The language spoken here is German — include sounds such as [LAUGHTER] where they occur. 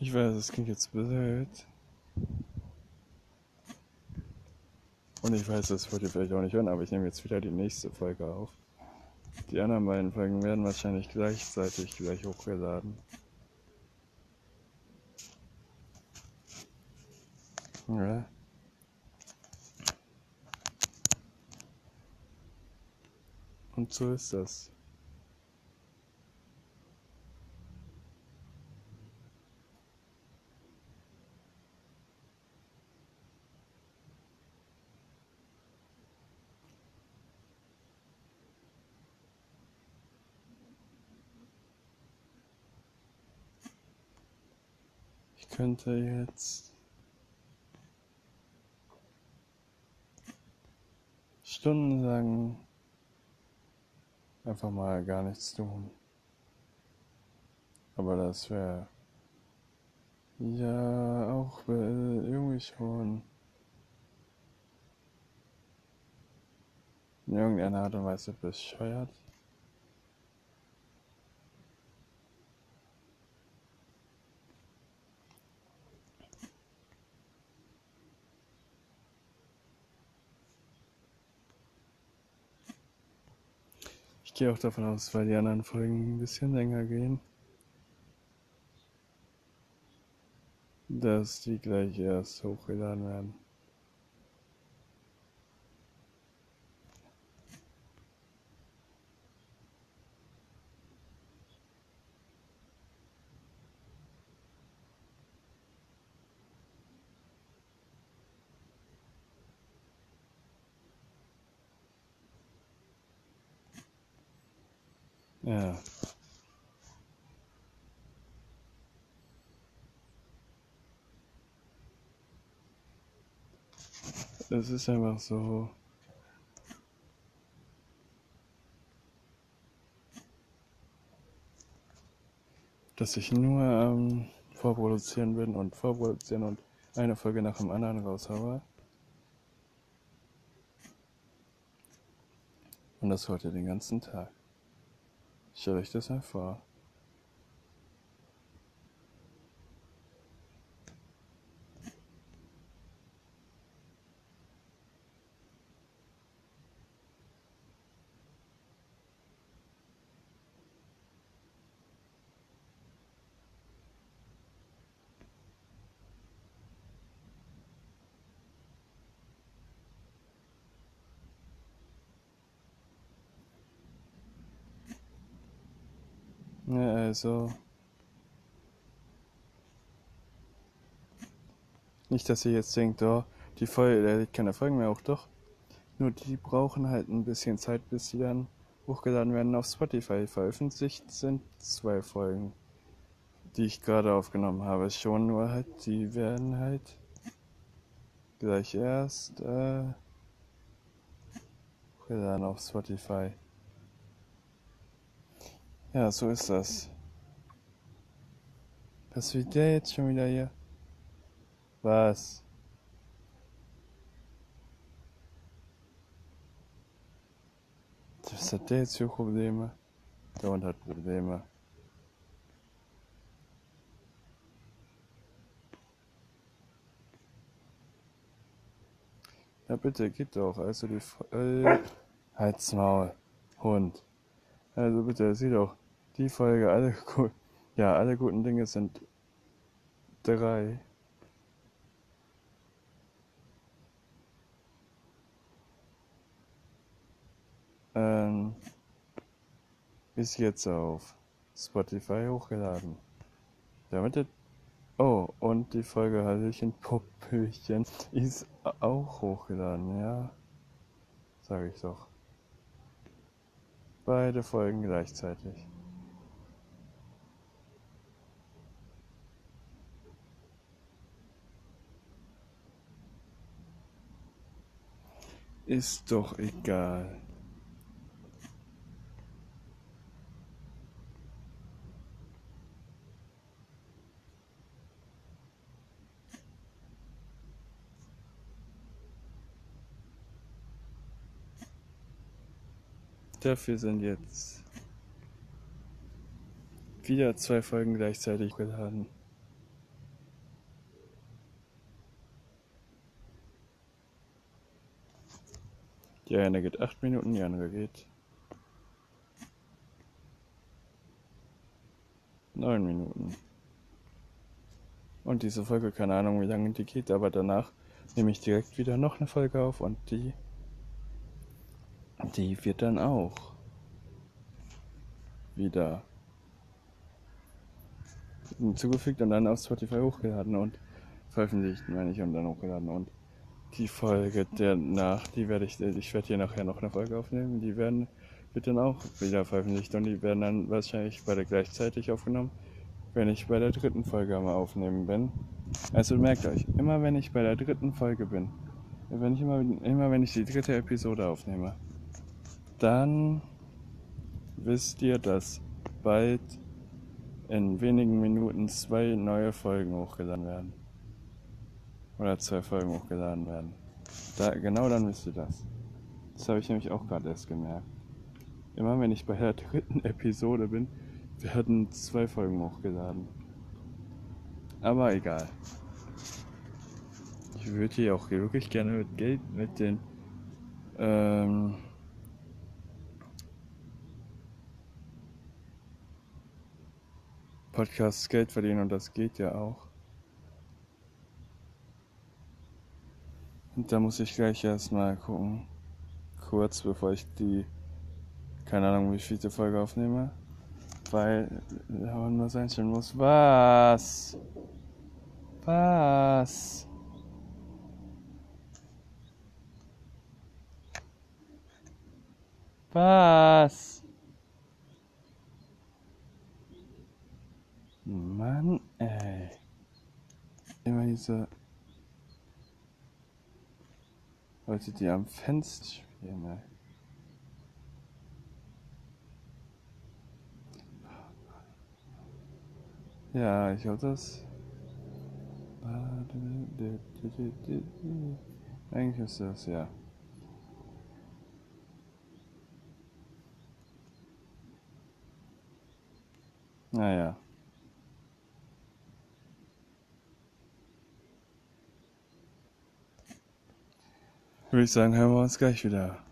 Ich weiß, es klingt jetzt blöd. Und ich weiß, das wollt ihr vielleicht auch nicht hören, aber ich nehme jetzt wieder die nächste Folge auf. Die anderen beiden Folgen werden wahrscheinlich gleichzeitig gleich hochgeladen. Ja. Und so ist das. Ich könnte jetzt stundenlang einfach mal gar nichts tun. Aber das wäre ja auch irgendwie schon in irgendeiner Art und Weise bescheuert. Gehe auch davon aus, weil die anderen Folgen ein bisschen länger gehen, dass die gleich erst hochgeladen werden. Ja. Es ist einfach so. dass ich nur ähm, vorproduzieren bin und vorproduzieren und eine Folge nach dem anderen raushaue. Und das heute den ganzen Tag. Stell euch das mal vor. Ja, also. Nicht, dass ihr jetzt denkt, oh, die Folge, der liegt keine Folgen mehr auch doch. Nur die brauchen halt ein bisschen Zeit, bis sie dann hochgeladen werden auf Spotify. Veröffentlicht sind zwei Folgen, die ich gerade aufgenommen habe. Schon nur halt, die werden halt gleich erst äh, hochgeladen auf Spotify. Ja, so ist das. Was will der jetzt schon wieder hier? Was? Was hat der jetzt für Probleme? Der Hund hat Probleme. Ja, bitte, geht doch. Also die. Äh, Halt's Maul. Hund. Also bitte, sieh doch. Die Folge, alle. [LAUGHS] Ja, alle guten Dinge sind drei. Ähm, ist jetzt auf Spotify hochgeladen. Damit Oh, und die Folge Hallöchen Puppöchen [LAUGHS] ist auch hochgeladen, ja. Sag ich doch. Beide Folgen gleichzeitig. Ist doch egal. Dafür sind jetzt wieder zwei Folgen gleichzeitig geladen. Die eine geht 8 Minuten, die andere geht 9 Minuten. Und diese Folge, keine Ahnung wie lange die geht, aber danach nehme ich direkt wieder noch eine Folge auf und die die wird dann auch wieder hinzugefügt und dann auf Spotify hochgeladen und veröffentlicht, meine ich, und dann hochgeladen. Und die Folge danach, die werde ich, ich werde hier nachher noch eine Folge aufnehmen, die werden, wird dann auch wieder veröffentlicht und die werden dann wahrscheinlich beide gleichzeitig aufgenommen, wenn ich bei der dritten Folge mal aufnehmen bin. Also merkt euch, immer wenn ich bei der dritten Folge bin, wenn ich immer, immer wenn ich die dritte Episode aufnehme, dann wisst ihr, dass bald in wenigen Minuten zwei neue Folgen hochgeladen werden. Oder zwei Folgen hochgeladen werden. Da, genau dann wisst ihr das. Das habe ich nämlich auch gerade erst gemerkt. Immer wenn ich bei der dritten Episode bin, werden zwei Folgen hochgeladen. Aber egal. Ich würde hier auch wirklich gerne mit Geld, mit den ähm, Podcasts Geld verdienen und das geht ja auch. Und da muss ich gleich erstmal gucken, kurz bevor ich die, keine Ahnung, wie viele Folge aufnehme, weil man was einstellen muss. Was? Was? Was? Mann, ey. Immer diese Leute, die am Fenster spielen, ey. Ja, ich hoffe das. Eigentlich ist das, ja. Naja. Würde ich sagen, hören wir uns gleich wieder.